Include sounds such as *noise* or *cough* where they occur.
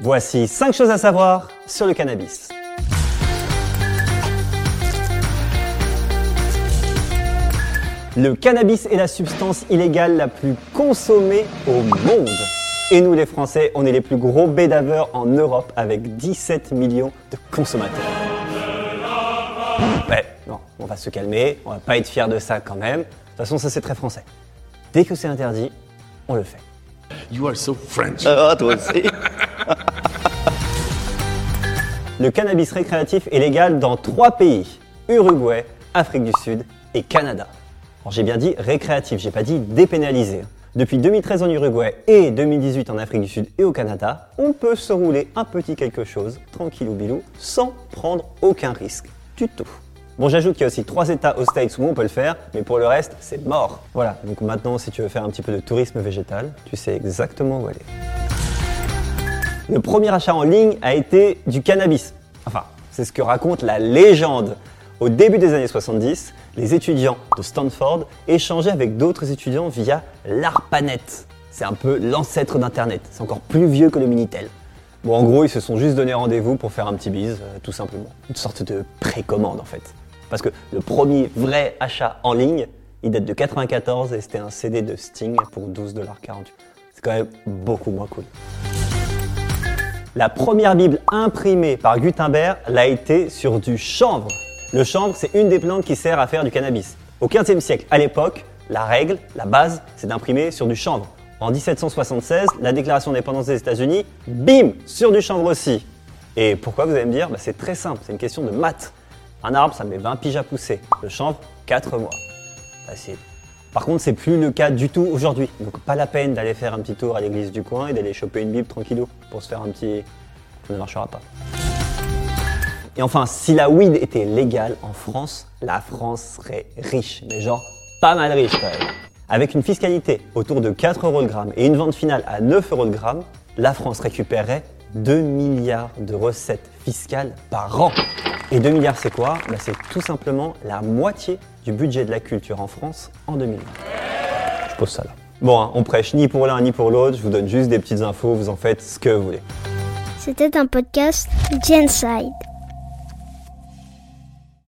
Voici 5 choses à savoir sur le cannabis. Le cannabis est la substance illégale la plus consommée au monde. Et nous les Français, on est les plus gros bédaveurs en Europe avec 17 millions de consommateurs. Ouais, non, on va se calmer, on va pas être fiers de ça quand même. De toute façon, ça c'est très français. Dès que c'est interdit, on le fait. You are so French. Ah, toi aussi. *laughs* Le cannabis récréatif est légal dans trois pays Uruguay, Afrique du Sud et Canada. J'ai bien dit récréatif, j'ai pas dit dépénalisé. Depuis 2013 en Uruguay et 2018 en Afrique du Sud et au Canada, on peut se rouler un petit quelque chose, tranquille ou bilou, sans prendre aucun risque du tout. Bon, j'ajoute qu'il y a aussi trois états aux States où on peut le faire, mais pour le reste, c'est mort. Voilà, donc maintenant, si tu veux faire un petit peu de tourisme végétal, tu sais exactement où aller. Le premier achat en ligne a été du cannabis. Enfin, c'est ce que raconte la légende. Au début des années 70, les étudiants de Stanford échangeaient avec d'autres étudiants via l'ARPANET. C'est un peu l'ancêtre d'Internet. C'est encore plus vieux que le Minitel. Bon, en gros, ils se sont juste donné rendez-vous pour faire un petit bise, euh, tout simplement. Une sorte de précommande, en fait. Parce que le premier vrai achat en ligne, il date de 94 et c'était un CD de Sting pour 12,48$. C'est quand même beaucoup moins cool. La première Bible imprimée par Gutenberg l'a été sur du chanvre. Le chanvre, c'est une des plantes qui sert à faire du cannabis. Au XVe siècle, à l'époque, la règle, la base, c'est d'imprimer sur du chanvre. En 1776, la déclaration d'indépendance des États-Unis, bim, sur du chanvre aussi. Et pourquoi vous allez me dire? Bah, C'est très simple, c'est une question de maths. Un arbre, ça met 20 piges à pousser. Le chanvre, 4 mois. Facile. Par contre, c'est plus le cas du tout aujourd'hui. Donc pas la peine d'aller faire un petit tour à l'église du coin et d'aller choper une Bible tranquillou pour se faire un petit... Ça ne marchera pas. Et enfin, si la weed était légale en France, la France serait riche. Mais genre, pas mal riche quand même. Avec une fiscalité autour de 4 euros le gramme et une vente finale à 9 euros le gramme, la France récupérerait 2 milliards de recettes fiscales par an. Et 2 milliards, c'est quoi? Bah, C'est tout simplement la moitié du budget de la culture en France en 2020. Je pose ça là. Bon, hein, on prêche ni pour l'un ni pour l'autre, je vous donne juste des petites infos, vous en faites ce que vous voulez. C'était un podcast Genside.